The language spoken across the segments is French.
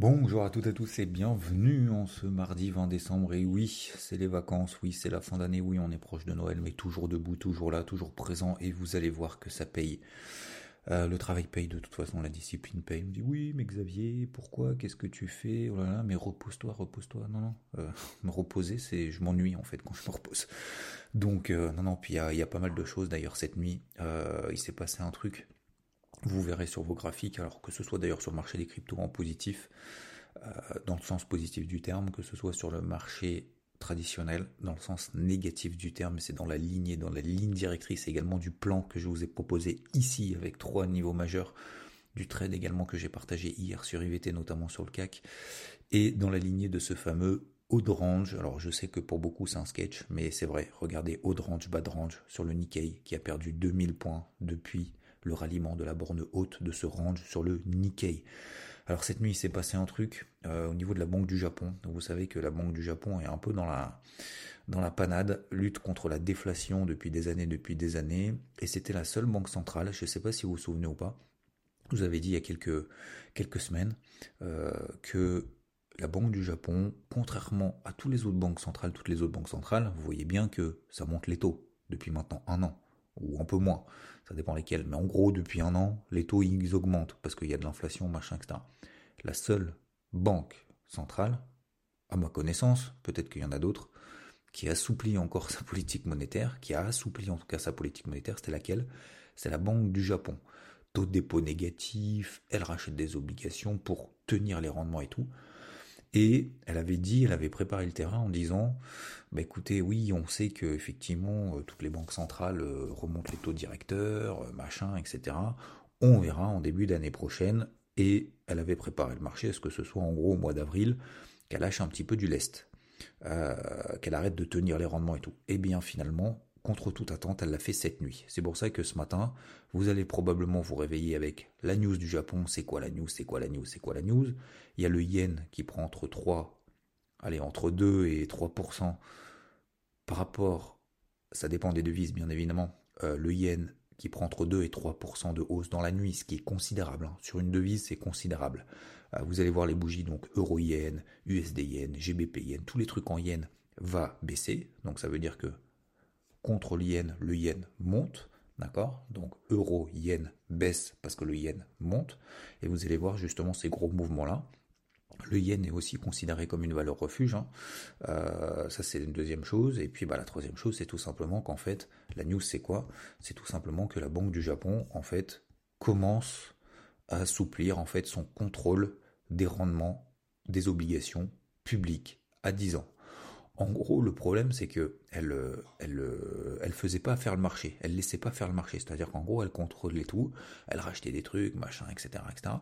Bonjour à toutes et à tous et bienvenue en ce mardi 20 décembre. Et oui, c'est les vacances, oui, c'est la fin d'année, oui, on est proche de Noël, mais toujours debout, toujours là, toujours présent. Et vous allez voir que ça paye. Euh, le travail paye de toute façon, la discipline paye. Il me dit oui, mais Xavier, pourquoi? Qu'est-ce que tu fais? Oh là là, mais repose-toi, repose-toi. Non, non, euh, me reposer, c'est je m'ennuie en fait quand je me repose. Donc euh, non, non. Puis il y, y a, pas mal de choses d'ailleurs cette nuit. il s'est passé un truc. Vous verrez sur vos graphiques, alors que ce soit d'ailleurs sur le marché des cryptos en positif, euh, dans le sens positif du terme, que ce soit sur le marché traditionnel, dans le sens négatif du terme, c'est dans la lignée, dans la ligne directrice également du plan que je vous ai proposé ici avec trois niveaux majeurs, du trade également que j'ai partagé hier sur IVT, notamment sur le CAC, et dans la lignée de ce fameux haut de range. Alors je sais que pour beaucoup c'est un sketch, mais c'est vrai, regardez haut de range, bas range sur le Nikkei qui a perdu 2000 points depuis le ralliement de la borne haute de ce range sur le Nikkei. Alors cette nuit, il s'est passé un truc euh, au niveau de la Banque du Japon. vous savez que la Banque du Japon est un peu dans la dans la panade, lutte contre la déflation depuis des années, depuis des années, et c'était la seule banque centrale. Je ne sais pas si vous vous souvenez ou pas. Vous avais dit il y a quelques quelques semaines euh, que la Banque du Japon, contrairement à toutes les autres banques centrales, toutes les autres banques centrales, vous voyez bien que ça monte les taux depuis maintenant un an ou un peu moins, ça dépend lesquels, mais en gros, depuis un an, les taux ils augmentent parce qu'il y a de l'inflation, machin, etc. La seule banque centrale, à ma connaissance, peut-être qu'il y en a d'autres, qui assouplit encore sa politique monétaire, qui a assoupli en tout cas sa politique monétaire, c'était laquelle? C'est la Banque du Japon. Taux de dépôt négatif, elle rachète des obligations pour tenir les rendements et tout. Et elle avait dit, elle avait préparé le terrain en disant, bah écoutez, oui, on sait que effectivement euh, toutes les banques centrales euh, remontent les taux directeurs, euh, machin, etc. On verra en début d'année prochaine. Et elle avait préparé le marché à ce que ce soit en gros au mois d'avril qu'elle lâche un petit peu du lest, qu'elle arrête de tenir les rendements et tout. Et bien finalement, contre toute attente, elle l'a fait cette nuit. C'est pour ça que ce matin, vous allez probablement vous réveiller avec la news du Japon. C'est quoi la news? C'est quoi la news? C'est quoi la news? Il y a le yen qui prend entre 3, allez, entre 2 et 3% par rapport, ça dépend des devises bien évidemment, euh, le yen qui prend entre 2 et 3% de hausse dans la nuit, ce qui est considérable. Hein. Sur une devise, c'est considérable. Euh, vous allez voir les bougies, donc euro-yen, USD-yen, GBP-yen, tous les trucs en yen va baisser. Donc ça veut dire que contre le yen, le yen monte, d'accord? Donc euro, yen baisse parce que le yen monte, et vous allez voir justement ces gros mouvements-là. Le yen est aussi considéré comme une valeur refuge, hein. euh, ça c'est une deuxième chose, et puis bah, la troisième chose c'est tout simplement qu'en fait, la news c'est quoi? C'est tout simplement que la Banque du Japon en fait commence à assouplir en fait son contrôle des rendements des obligations publiques à 10 ans. En gros, le problème, c'est que elle, elle, elle faisait pas faire le marché. Elle laissait pas faire le marché. C'est-à-dire qu'en gros, elle contrôlait tout. Elle rachetait des trucs, machin, etc., etc.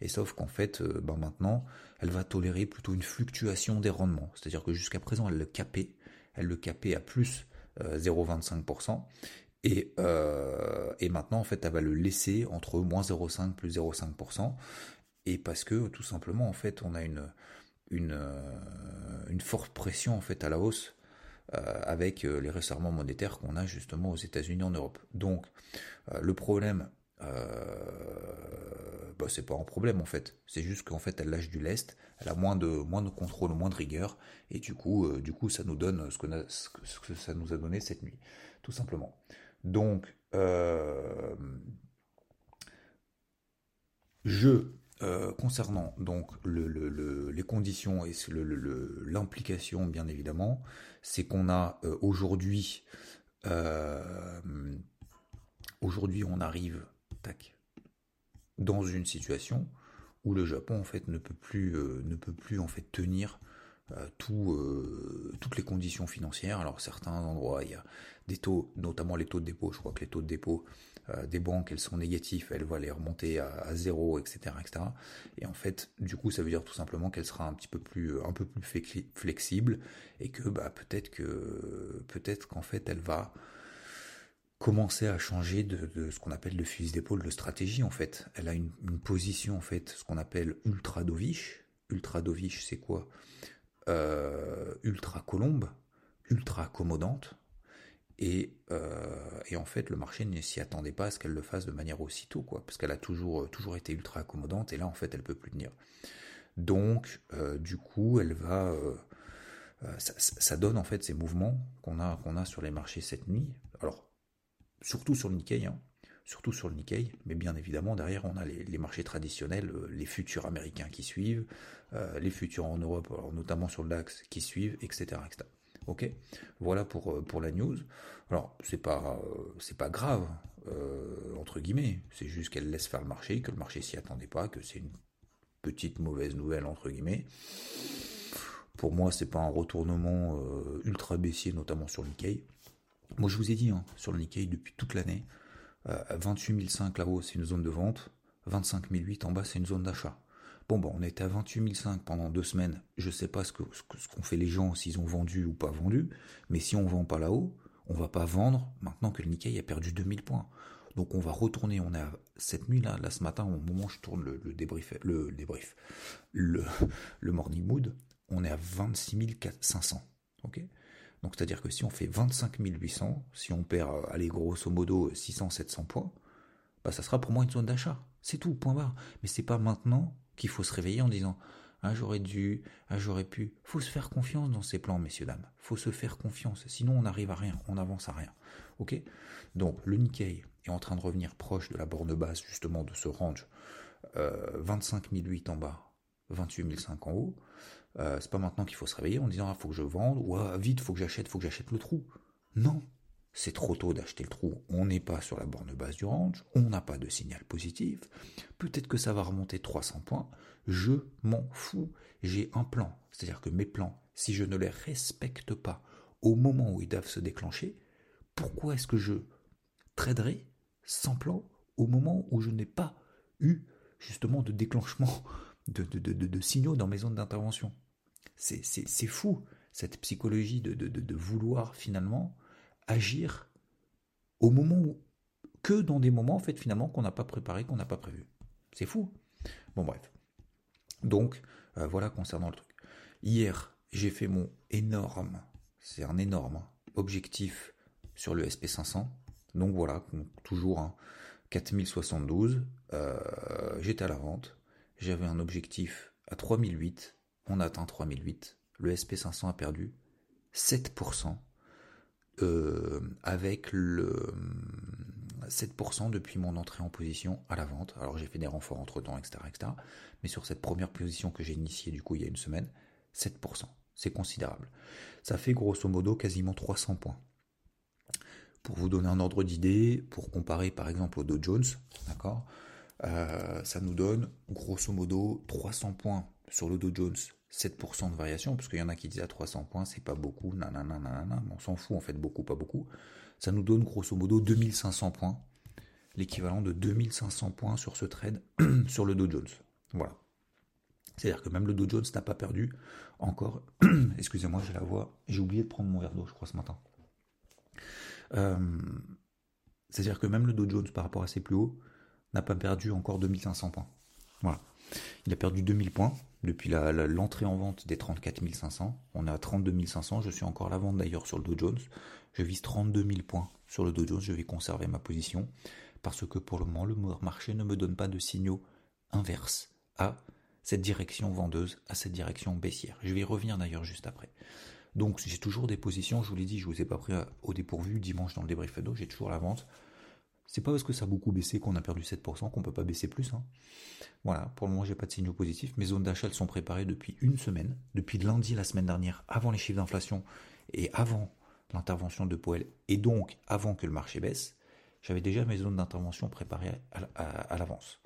Et sauf qu'en fait, euh, ben maintenant, elle va tolérer plutôt une fluctuation des rendements. C'est-à-dire que jusqu'à présent, elle le capait. Elle le capait à plus 0,25%. Euh, et, euh, et maintenant, en fait, elle va le laisser entre moins 0,5 plus 0,5%. Et parce que, tout simplement, en fait, on a une, une, euh, une forte pression en fait à la hausse euh, avec euh, les resserrements monétaires qu'on a justement aux États-Unis en Europe. Donc le problème, bah, c'est pas un problème en fait. C'est juste qu'en fait elle lâche du lest, elle a moins de moins de contrôle, moins de rigueur, et du coup, du coup ça nous donne ce que ça nous a donné cette nuit, tout simplement. Donc je euh, concernant donc les conditions et l'implication, bien évidemment, c'est qu'on a euh, aujourd'hui, euh, aujourd'hui, on arrive, tac, dans une situation où le Japon en fait ne peut plus, ne peut plus en fait tenir tout, toutes les conditions financières. Alors certains endroits, il y a des taux, notamment les taux de dépôt. Je crois que les taux de dépôt euh, des banques, elles sont négatives, elles vont les remonter à, zéro, etc., etc. Et en fait, du coup, ça veut dire tout simplement qu'elle sera un petit peu plus, un peu plus flexible et que bah, peut-être que peut-être qu'en fait, elle va commencer à changer de, ce qu'on appelle le fusil d'épaule de stratégie en fait. Elle a une, position en fait, ce qu'on appelle ultra dovish. Ultra dovish, c'est quoi? Euh, Ultra colombe, ultra accommodante. Et, euh, et, en fait, le marché ne s'y attendait pas à ce qu'elle le fasse de manière aussitôt, quoi, parce qu'elle a toujours, euh, toujours été ultra accommodante, et là, en fait, elle peut plus tenir. Donc, du coup, elle va... Ça, donne en fait ces mouvements qu'on a, a sur les marchés cette nuit. Alors, surtout sur le Nikkei, hein, surtout sur le Nikkei, mais bien évidemment derrière on a les, marchés traditionnels, euh, les futurs américains qui suivent, euh, les futurs en Europe, notamment sur le DAX qui suivent, etc. Ok, voilà pour, euh, pour la news. Alors c'est pas c'est pas grave entre guillemets, c'est juste qu'elle laisse faire le marché, que le marché s'y attendait pas, que c'est une petite mauvaise nouvelle entre guillemets. Pour moi, c'est pas un retournement ultra baissier, notamment sur le Nikkei. Moi, je vous ai dit hein, sur le Nikkei depuis toute l'année, 28 500 là-haut, c'est une zone de vente. 25 008 en bas, c'est une zone d'achat. Bon, on était à 28 500 pendant deux semaines. Je ne sais pas ce qu'ont fait les gens, s'ils ont vendu ou pas vendu. Mais si on ne vend pas là-haut, on va pas vendre maintenant que le Nikkei a perdu 2000 points. Donc on va retourner, on est à cette nuit là, là ce matin, au moment où je tourne le, débrief, le morning mood, on est à 26 500. Ok? Donc c'est-à-dire que si on fait 25 800, si on perd, euh, allez, grosso modo 600-700 points, bah ça sera pour moi une zone d'achat. C'est tout, point barre. Mais c'est pas maintenant qu'il faut se réveiller en disant ah j'aurais dû, ah j'aurais pu. Faut se faire confiance dans ces plans, messieurs dames. Faut se faire confiance. Sinon on n'arrive à rien, on n'avance à rien. Ok? Donc le Nikkei est en train de revenir proche de la borne basse justement de ce range. Euh, 25 008 en bas, 28 500 en haut. Euh, c'est pas maintenant qu'il faut se réveiller en disant ah faut que je vende ou ah, vite faut que j'achète, faut que j'achète le trou. Non, c'est trop tôt d'acheter le trou. On n'est pas sur la borne basse du range, on n'a pas de signal positif. Peut-être que ça va remonter 300 points. Je m'en fous. J'ai un plan. C'est-à-dire que mes plans, si je ne les respecte pas au moment où ils doivent se déclencher, pourquoi est-ce que je traderai sans plan au moment où je n'ai pas eu justement de déclenchement de, de signaux dans mes zones d'intervention? C'est fou, cette psychologie de, vouloir finalement agir au moment où, que dans des moments en fait finalement qu'on n'a pas préparé, qu'on n'a pas prévu. C'est fou. Bon bref. Donc euh, voilà concernant le truc. Hier, j'ai fait mon énorme, c'est un énorme objectif sur le SP500. Donc voilà, toujours 4072. Euh, j'étais à la vente. J'avais un objectif à 3008 on a atteint 3008. Le SP500 a perdu 7%, euh, avec le 7% depuis mon entrée en position à la vente. Alors j'ai fait des renforts entre temps, etc., etc. Mais sur cette première position que j'ai initiée du coup il y a une semaine, 7%. C'est considérable. Ça fait grosso modo quasiment 300 points. Pour vous donner un ordre d'idée, pour comparer par exemple au Dow Jones, d'accord, euh, ça nous donne grosso modo 300 points sur le Dow Jones 7% de variation, parce qu'il y en a qui disent à 300 points, c'est pas beaucoup, nanana, nanana, on s'en fout en fait, beaucoup, pas beaucoup. Ça nous donne grosso modo 2500 points, l'équivalent de 2500 points sur ce trade sur le Dow Jones. Voilà. C'est-à-dire que même le Dow Jones n'a pas perdu encore. Excusez-moi, j'ai la voix. J'ai oublié de prendre mon verre d'eau, je crois, ce matin. Euh, c'est-à-dire que même le Dow Jones, par rapport à ses plus hauts, n'a pas perdu encore 2500 points. Voilà. Il a perdu 2000 points depuis l'entrée en vente des 34 500. On est à 32 500. Je suis encore la vente d'ailleurs sur le Dow Jones. Je vise 32 000 points sur le Dow Jones. Je vais conserver ma position parce que pour le moment, le marché ne me donne pas de signaux inverses à cette direction vendeuse, à cette direction baissière. Je vais y revenir d'ailleurs juste après. Donc j'ai toujours des positions, je vous l'ai dit, je ne vous ai pas pris au dépourvu dimanche dans le débrief d'eau, j'ai toujours la vente. C'est pas parce que ça a beaucoup baissé qu'on a perdu 7% qu'on peut pas baisser plus. Hein. Voilà, pour le moment j'ai pas de signaux positifs. Mes zones d'achat sont préparées depuis une semaine, depuis lundi la semaine dernière, avant les chiffres d'inflation et avant l'intervention de Powell, et donc avant que le marché baisse. J'avais déjà mes zones d'intervention préparées à, l'avance.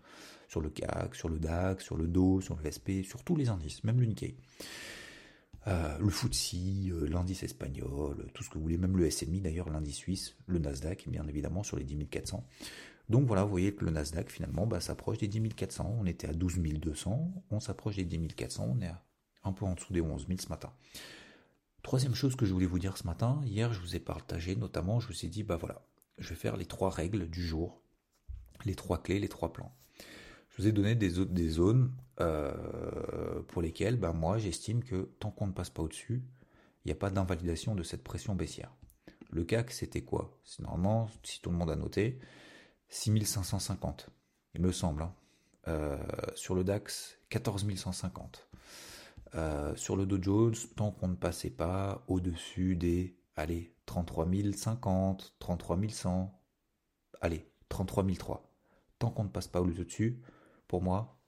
Sur le CAC, sur le DAX, sur le DO, sur le SP, sur tous les indices, même le Nikkei. Euh, le FTSE, euh, l'indice espagnol, tout ce que vous voulez, même le SMI d'ailleurs, l'indice suisse, le Nasdaq, bien évidemment, sur les 10 400. Donc voilà, vous voyez que le Nasdaq finalement bah, s'approche des 10 400. On était à 12 200, on s'approche des 10 400, on est un peu en dessous des 11 000 ce matin. Troisième chose que je voulais vous dire ce matin, hier je vous ai partagé notamment, je vous ai dit, bah voilà, je vais faire les trois règles du jour, les trois clés, les trois plans. Je vous ai donné des, des zones euh, pour lesquelles ben, moi j'estime que tant qu'on ne passe pas au-dessus, il n'y a pas d'invalidation de cette pression baissière. Le CAC c'était quoi? C'est normalement, si tout le monde a noté, 6550, il me semble. Hein. sur le DAX, 14 150. sur le Dow Jones, tant qu'on ne passait pas au-dessus des, allez, 33 050, 33 100, allez, 33 003. Tant qu'on ne passe pas au-dessus, pour moi,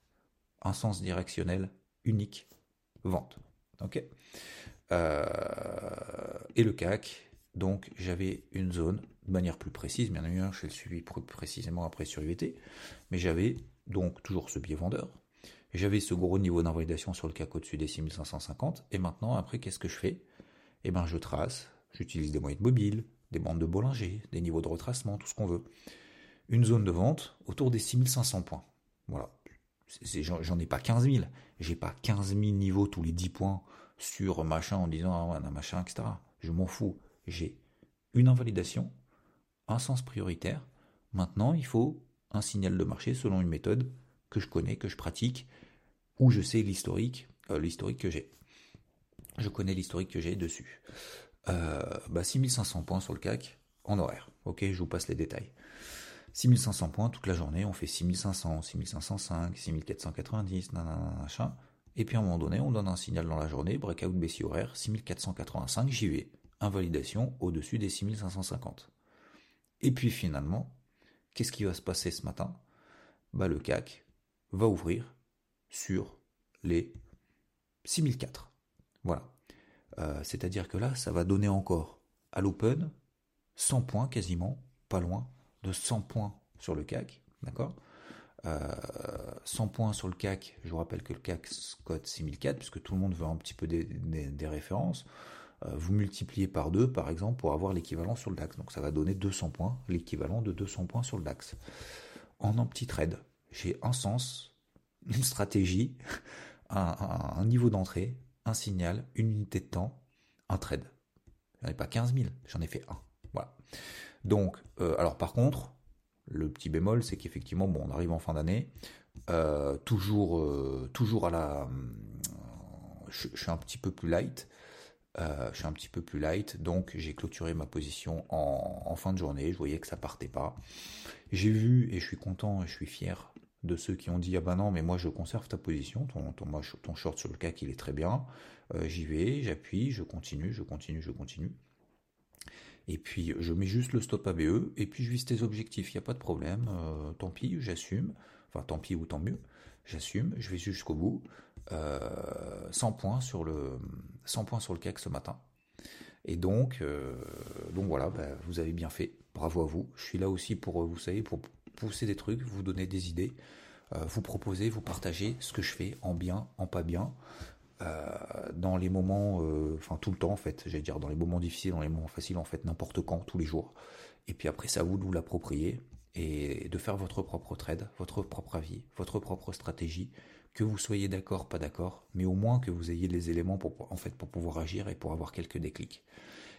un sens directionnel unique, vente. Euh, Et le CAC, donc j'avais une zone de manière plus précise, bien évidemment, je le suivi précisément après sur UVT, mais j'avais donc toujours ce biais vendeur, j'avais ce gros niveau d'invalidation sur le CAC au-dessus des 6550, et maintenant, après, qu'est-ce que je fais? Eh bien, je trace, j'utilise des moyennes mobiles, des bandes de Bollinger, des niveaux de retracement, tout ce qu'on veut. Une zone de vente autour des 6500 points. Voilà. J'en ai pas 15 000. J'ai pas 15 000 niveaux tous les 10 points sur machin en disant ah ouais, machin, etc. Je m'en fous. J'ai une invalidation, un sens prioritaire. Maintenant, il faut un signal de marché selon une méthode que je connais, que je pratique, où je sais l'historique, euh, l'historique que j'ai. Je connais l'historique que j'ai dessus. Euh, bah 6500 points sur le CAC en horaire. Ok, je vous passe les détails. 6500 points toute la journée, on fait 6500, 6505, 6490, machin. Et puis à un moment donné, on donne un signal dans la journée, breakout baissier horaire, 6485, j'y vais. Invalidation au-dessus des 6550. Et puis finalement, qu'est-ce qui va se passer ce matin? Bah, Le CAC va ouvrir sur les 6004. Voilà. Euh, c'est-à-dire que là, ça va donner encore à l'open 100 points quasiment, pas loin, de 100 points sur le CAC, d'accord? 100 euh, points sur le CAC, je vous rappelle que le CAC code 6004, puisque tout le monde veut un petit peu des, références, euh, vous multipliez par 2 par exemple pour avoir l'équivalent sur le DAX. Donc ça va donner 200 points, l'équivalent de 200 points sur le DAX. En un petit trade, j'ai un sens, une stratégie, un, niveau d'entrée, un signal, une unité de temps, un trade. J'en ai pas 15 000, j'en ai fait un. Voilà. Donc, euh, alors par contre, le petit bémol, c'est qu'effectivement, bon, on arrive en fin d'année, euh, toujours, euh, toujours à la, je, suis un petit peu plus light. je suis un petit peu plus light, donc j'ai clôturé ma position en, fin de journée. Je voyais que ça partait pas. J'ai vu et je suis content et je suis fier de ceux qui ont dit ah ben non mais moi je conserve ta position, ton, ton, ton short sur le CAC il est très bien, j'y vais, j'appuie, je continue, je continue, je continue. Et puis je mets juste le stop ABE, et puis je vise tes objectifs, il n'y a pas de problème, euh, tant pis, j'assume, enfin tant pis ou tant mieux, j'assume, je vais jusqu'au bout, 100 euh, points sur le 100 points sur le CAC ce matin. Et donc, euh, donc voilà, bah, vous avez bien fait, bravo à vous. Je suis là aussi pour, vous savez, pour pousser des trucs, vous donner des idées, vous proposer, vous partager ce que je fais en bien, en pas bien. Euh, dans les moments, euh, enfin tout le temps en fait, j'allais dire dans les moments difficiles, dans les moments faciles en fait, n'importe quand, tous les jours. Et puis après, à vous de vous l'approprier et de faire votre propre trade, votre propre avis, votre propre stratégie, que vous soyez d'accord, pas d'accord, mais au moins que vous ayez les éléments pour, en fait, pour pouvoir agir et pour avoir quelques déclics.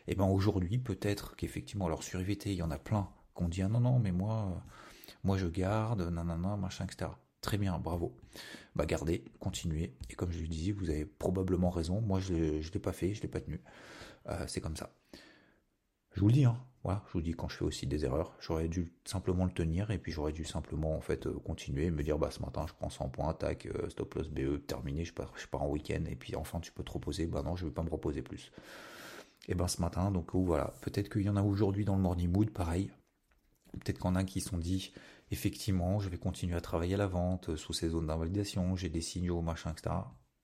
Et ben aujourd'hui, peut-être qu'effectivement, alors sur IVT, il y en a plein qui ont dit ah non non, mais moi, moi je garde, nanana, machin, etc. Très bien, bravo. Bah gardez, continuez. Et comme je le disais, vous avez probablement raison. Moi, je ne l'ai pas fait, je ne l'ai pas tenu. Euh, c'est comme ça. Je vous le dis, hein. Je vous dis quand je fais aussi des erreurs, j'aurais dû simplement le tenir et puis j'aurais dû simplement en fait euh, continuer, me dire bah ce matin je prends 100 points, tac, euh, stop loss BE, terminé, je pars, je pars en week-end et puis enfin tu peux te reposer, bah non je vais pas me reposer plus. Et ben ce matin, donc voilà, peut-être qu'il y en a aujourd'hui dans le morning mood, pareil. Peut-être qu'il y en a qui sont dit effectivement, je vais continuer à travailler à la vente euh, sous ces zones d'invalidation, j'ai des signaux, machin, etc.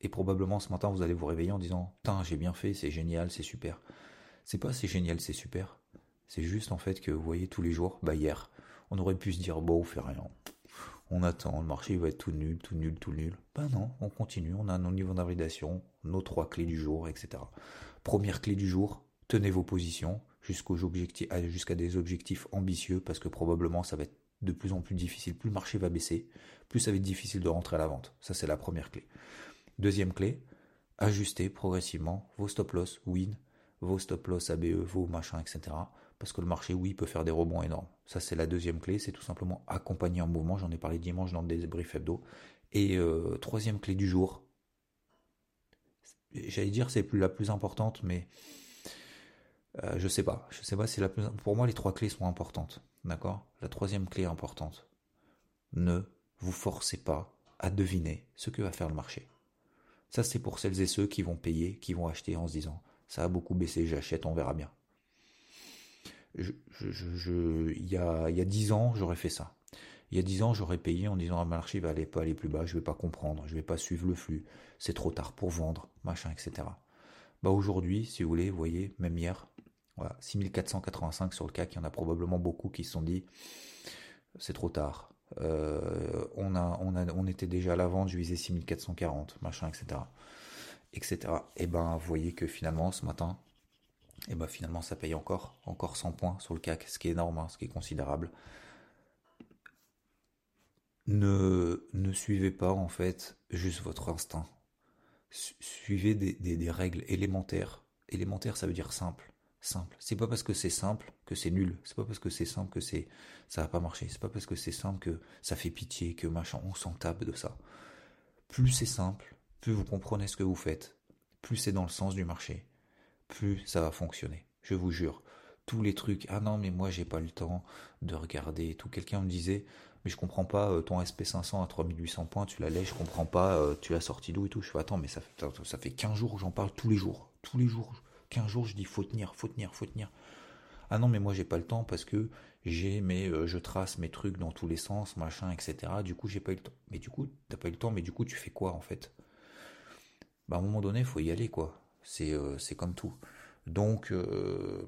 Et probablement ce matin, vous allez vous réveiller en disant Putain, j'ai bien fait, c'est génial, c'est super. C'est pas c'est génial, c'est super. C'est juste en fait que vous voyez tous les jours, bah hier, on aurait pu se dire Bon, on fait rien. On attend, le marché va être tout nul, tout nul, tout nul. Ben non, on continue, on a nos niveaux d'invalidation, nos trois clés du jour, etc. Première clé du jour, tenez vos positions jusqu'à des objectifs ambitieux parce que probablement ça va être de plus en plus difficile. Plus le marché va baisser, plus ça va être difficile de rentrer à la vente. Ça, c'est la première clé. Deuxième clé, ajuster progressivement vos stop loss win, vos stop loss ABE, vos machins, etc. Parce que le marché, oui, peut faire des rebonds énormes. Ça, c'est la deuxième clé. C'est tout simplement accompagner un mouvement. J'en ai parlé dimanche dans le débrief hebdo. Et euh, troisième clé du jour, j'allais dire c'est la plus importante, mais euh, je sais pas. Je sais pas la. Pour moi, les trois clés sont importantes. D'accord? La troisième clé importante. Ne vous forcez pas à deviner ce que va faire le marché. Ça, c'est pour celles et ceux qui vont payer, qui vont acheter en se disant ça a beaucoup baissé, j'achète, on verra bien. Il, y a, il y a 10 ans, j'aurais fait ça. Il y a 10 ans, j'aurais payé en disant ah, le marché va aller, pas aller plus bas, je vais pas comprendre, je vais pas suivre le flux, c'est trop tard pour vendre, machin, etc. Bah aujourd'hui, si vous voulez, vous voyez, même hier, voilà, 6485 sur le CAC, il y en a probablement beaucoup qui se sont dit c'est trop tard. Euh, on, était déjà à la je visais 6440, machin, etc. etc. Et ben, vous voyez que finalement, ce matin, ben finalement, ça paye encore, encore 100 points sur le CAC, ce qui est énorme, hein, ce qui est considérable. Ne, suivez pas, en fait, juste votre instinct. Suivez des, des règles élémentaires. Élémentaires, ça veut dire simple simple. C'est pas parce que c'est simple que c'est nul. C'est pas parce que c'est simple que c'est ça va pas marcher. C'est pas parce que c'est simple que ça fait pitié, que machin, on s'en tape de ça. Plus c'est simple, plus vous comprenez ce que vous faites, plus c'est dans le sens du marché, plus ça va fonctionner. Je vous jure. Tous les trucs, ah non, mais moi j'ai pas le temps de regarder tout. Quelqu'un me disait, mais je comprends pas euh, ton SP500 à 3800 points, tu l'as je comprends pas, euh, tu l'as sorti d'où et tout. Je fais, attends, mais ça fait, ça fait 15 jours que j'en parle tous les jours. Tous les jours qu'un jour je dis faut tenir, faut tenir, faut tenir. Ah non mais moi j'ai pas le temps parce que j'ai mes euh, je trace mes trucs dans tous les sens, machin, etc. Du coup j'ai pas eu le temps. Mais du coup t'as pas eu le temps, mais du coup tu fais quoi en fait? Bah à un moment donné faut y aller quoi. C'est euh, comme tout. Donc euh,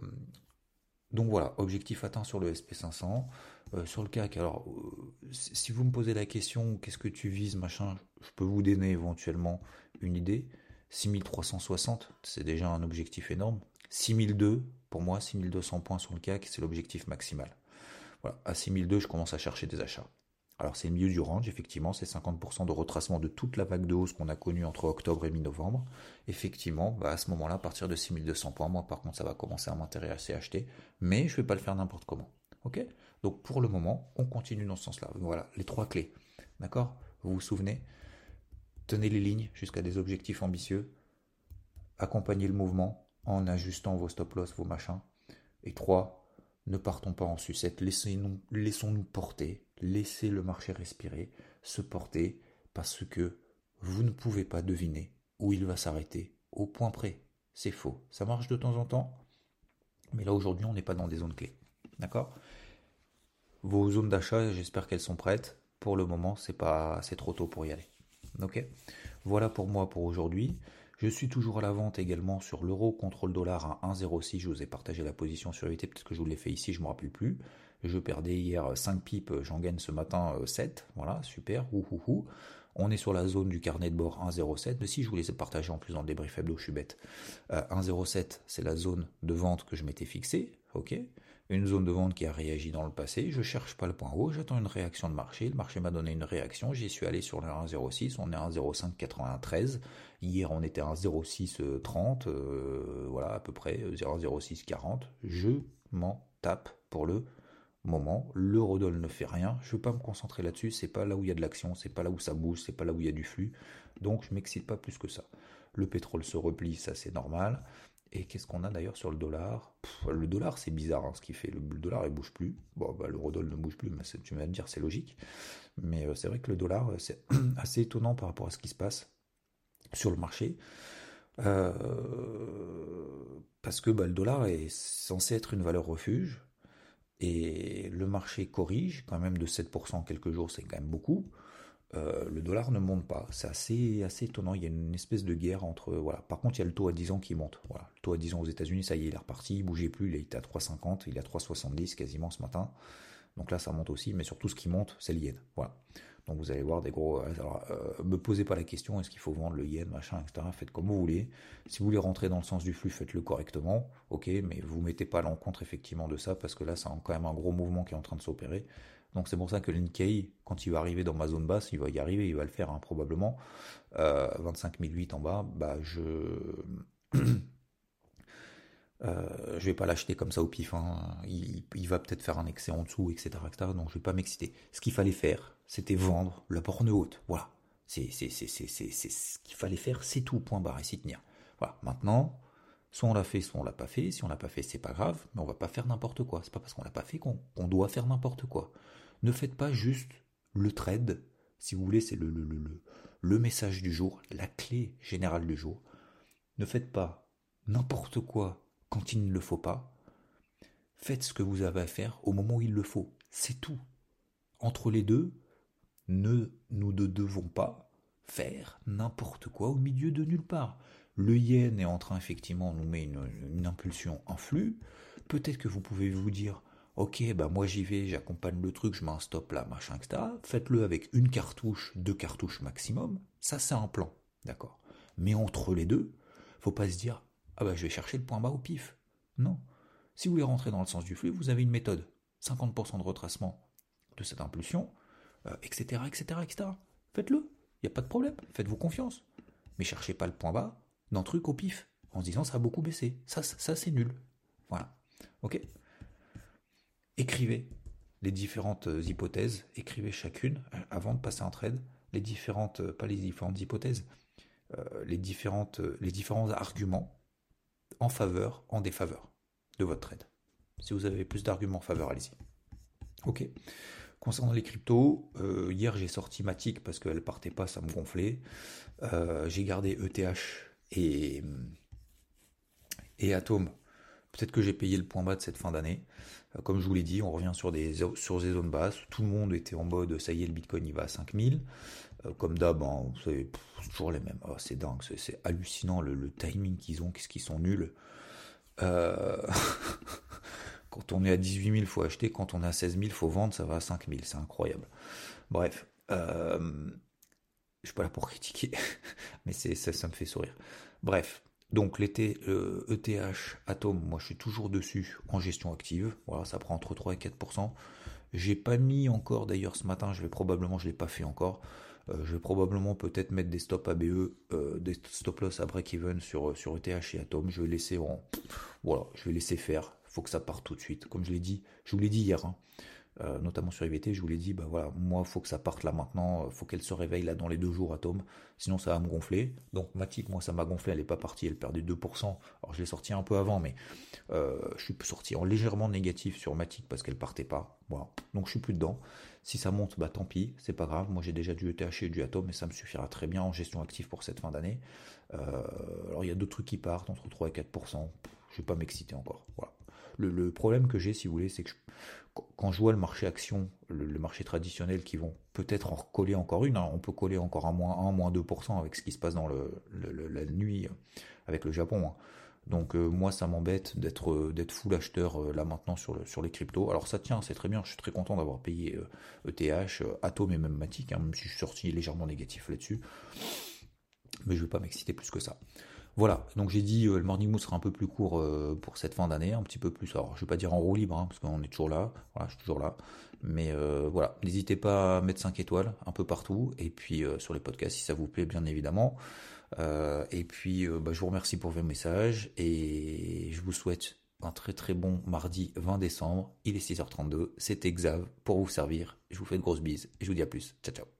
donc voilà, objectif atteint sur le SP500. sur le CAC, alors si vous me posez la question qu'est-ce que tu vises, machin, je peux vous donner éventuellement une idée. 6360, c'est déjà un objectif énorme. 6002, pour moi, 6200 points sur le CAC, c'est l'objectif maximal. Voilà, à 6002, je commence à chercher des achats. Alors c'est le milieu du range, effectivement, c'est 50% de retracement de toute la vague de hausse qu'on a connue entre octobre et mi-novembre. Effectivement, bah, à ce moment-là, à partir de 6200 points, moi par contre, ça va commencer à m'intéresser à acheter, mais je ne vais pas le faire n'importe comment. Ok? Donc pour le moment, on continue dans ce sens-là. Voilà, les trois clés. D'accord? Vous vous souvenez? Tenez les lignes jusqu'à des objectifs ambitieux. Accompagnez le mouvement en ajustant vos stop-loss, vos machins. Et trois, ne partons pas en sucette. Laissons-nous porter. Laissez le marché respirer, se porter, parce que vous ne pouvez pas deviner où il va s'arrêter au point près. C'est faux. Ça marche de temps en temps, mais là aujourd'hui on n'est pas dans des zones clés. D'accord? Vos zones d'achat, j'espère qu'elles sont prêtes. Pour le moment, c'est pas, c'est trop tôt pour y aller. Ok Voilà pour moi pour aujourd'hui. Je suis toujours à la vente également sur l'euro contre le dollar à 1,06. Je vous ai partagé la position sur l'été, peut-être que je vous l'ai fait ici, je ne me rappelle plus. Je perdais hier 5 pipes, j'en gagne ce matin 7. Euh, voilà, super. On est sur la zone du carnet de bord 1,07. Mais si je vous laisse partager en plus dans le débrief hebdo, je suis bête. 1,07, euh, c'est la zone de vente que je m'étais fixée. Ok une zone de vente qui a réagi dans le passé, je cherche pas le point haut, j'attends une réaction de marché, le marché m'a donné une réaction, j'y suis allé sur le 1,06, on est à 1,0593, hier on était à 1,0630, euh, voilà à peu près 1,0640, je m'en tape pour le moment, l'eurodoll ne fait rien, je ne veux pas me concentrer là-dessus, c'est pas là où il y a de l'action, c'est pas là où ça bouge, c'est pas là où il y a du flux, donc je m'excite pas plus que ça. Le pétrole se replie, ça c'est normal. Et qu'est-ce qu'on a d'ailleurs sur le dollar? Le dollar, c'est bizarre hein, ce qu'il fait. Le, dollar, il bouge plus. Bon, bah, l'eurodoll ne bouge plus, mais tu vas me dire, c'est logique. Mais euh, c'est vrai que le dollar, euh, c'est assez étonnant par rapport à ce qui se passe sur le marché. Euh, parce que bah, le dollar est censé être une valeur refuge. Et le marché corrige quand même de 7% en quelques jours, c'est quand même beaucoup. Euh, le dollar ne monte pas. C'est assez, assez étonnant. Il y a une espèce de guerre entre. Voilà. Par contre, il y a le taux à 10 ans qui monte. Voilà. Le taux à 10 ans aux États-Unis, ça y est, il est reparti. Il bougeait plus. Il est à 3,50. Il est à 3,70 quasiment ce matin. Donc là, ça monte aussi. Mais surtout, ce qui monte, c'est le yen. Voilà. Donc vous allez voir des gros. Euh, alors, euh, me posez pas la question est-ce qu'il faut vendre le yen, machin, etc. Faites comme vous voulez. Si vous voulez rentrer dans le sens du flux, faites-le correctement. Ok, mais vous mettez pas à l'encontre effectivement de ça parce que là, c'est quand même un gros mouvement qui est en train de s'opérer. Donc c'est pour ça que l'Inkei, quand il va arriver dans ma zone basse, il va y arriver, il va le faire hein, probablement. Euh, 25 en bas, bah je euh, je vais pas l'acheter comme ça au pif. Hein. Il, va peut-être faire un excès en dessous, etc., etc. Donc je vais pas m'exciter. Ce qu'il fallait faire, c'était vendre la borne haute. Voilà. C'est ce qu'il fallait faire, c'est tout, point barre, et s'y tenir. Voilà. Maintenant, soit on l'a fait, soit on l'a pas fait. Si on l'a pas fait, c'est pas grave, mais on va pas faire n'importe quoi. C'est pas parce qu'on l'a pas fait qu'on doit faire n'importe quoi. Ne faites pas juste le trade Si vous voulez, c'est le, le, le, le message du jour, la clé générale du jour. Ne faites pas n'importe quoi quand il ne le faut pas. Faites ce que vous avez à faire au moment où il le faut. C'est tout. Entre les deux, ne, nous ne devons pas faire n'importe quoi au milieu de nulle part. Le yen est en train, effectivement, nous met une, impulsion, un flux. Peut-être que vous pouvez vous dire, ok, bah moi j'y vais, j'accompagne le truc, je mets un stop là, machin, etc. Faites-le avec une cartouche, deux cartouches maximum. Ça, c'est un plan, d'accord. Mais entre les deux, faut pas se dire, ah bah je vais chercher le point bas au pif. Non. Si vous voulez rentrer dans le sens du flux, vous avez une méthode. 50% de retracement de cette impulsion, etc., etc., etc. Faites-le. Il n'y a pas de problème. Faites-vous confiance. Mais cherchez pas le point bas d'un truc au pif en se disant ça a beaucoup baissé. Ça, ça c'est nul. Voilà. Ok Écrivez les différentes euh, hypothèses, écrivez chacune euh, avant de passer en trade, les différentes, euh, pas les différentes hypothèses, les, différentes, les différents arguments en faveur, en défaveur de votre trade. Si vous avez plus d'arguments en faveur, allez-y. Ok. Concernant les cryptos, hier j'ai sorti Matic parce qu'elle partait pas, ça me gonflait. j'ai gardé ETH et, et Atom. Peut-être que j'ai payé le point bas de cette fin d'année. Euh, comme je vous l'ai dit, on revient sur des, sur des zones basses. Tout le monde était en mode ça y est, le bitcoin il va à 5000. Euh, comme d'hab, hein, c'est toujours les mêmes. Oh, c'est dingue, c'est hallucinant le, timing qu'ils ont, qu'est-ce qu'ils sont nuls. Euh, quand on est à 18 000, il faut acheter. Quand on est à 16 000, il faut vendre. Ça va à 5 000. C'est incroyable. Bref. Je suis pas là pour critiquer, mais c'est ça, me fait sourire. Bref, donc l'été ETH e Atom, moi je suis toujours dessus en gestion active. Voilà, ça prend entre 3 et 4%. J'ai pas mis encore d'ailleurs ce matin, je vais probablement, je l'ai pas fait encore. Euh, je vais probablement peut-être mettre des stops ABE, euh, des stop loss à break-even sur, sur ETH et Atom. Je vais laisser en, voilà, je vais laisser faire. Faut que ça parte tout de suite. Comme je l'ai dit, je vous l'ai dit hier. Hein. Euh, notamment sur IVT, je vous l'ai dit, bah voilà, moi, faut que ça parte là maintenant, euh, faut qu'elle se réveille là dans les deux jours, Atom, sinon ça va me gonfler. Donc Matic, moi, ça m'a gonflé, elle est pas partie, elle perdait 2%. Alors je l'ai sorti un peu avant, mais euh, je suis sorti en légèrement négatif sur Matic parce qu'elle partait pas. Donc je suis plus dedans. Si ça monte, bah tant pis, c'est pas grave. Moi j'ai déjà du ETH et du Atom, mais ça me suffira très bien en gestion active pour cette fin d'année. alors il y a d'autres trucs qui partent entre 3 et 4%. Je vais pas m'exciter encore. Voilà. Le, problème que j'ai, si vous voulez, c'est que quand je vois le marché action, le, marché traditionnel qui vont peut-être en recoller encore une, hein, on peut coller encore un moins 1, moins 2% avec ce qui se passe dans le, la nuit avec le Japon. Hein. Donc euh, moi ça m'embête d'être euh, d'être full acheteur euh, là maintenant sur, sur les cryptos. Alors ça tient, c'est très bien, je suis très content d'avoir payé ETH, e Atom et même Matic, hein, même si je suis sorti légèrement négatif là-dessus. Mais je ne vais pas m'exciter plus que ça. Voilà, donc j'ai dit euh, le morning mood sera un peu plus court euh, pour cette fin d'année, un petit peu plus. Alors je vais pas dire en roue libre, hein, parce qu'on est toujours là, voilà, je suis toujours là. Mais euh, voilà, n'hésitez pas à mettre 5 étoiles un peu partout, et puis sur les podcasts si ça vous plaît, bien évidemment. et puis bah, je vous remercie pour vos messages, et je vous souhaite un très très bon mardi 20 décembre. Il est 6h32, c'était Xav pour vous servir. Je vous fais de grosses bises, et je vous dis à plus. Ciao ciao.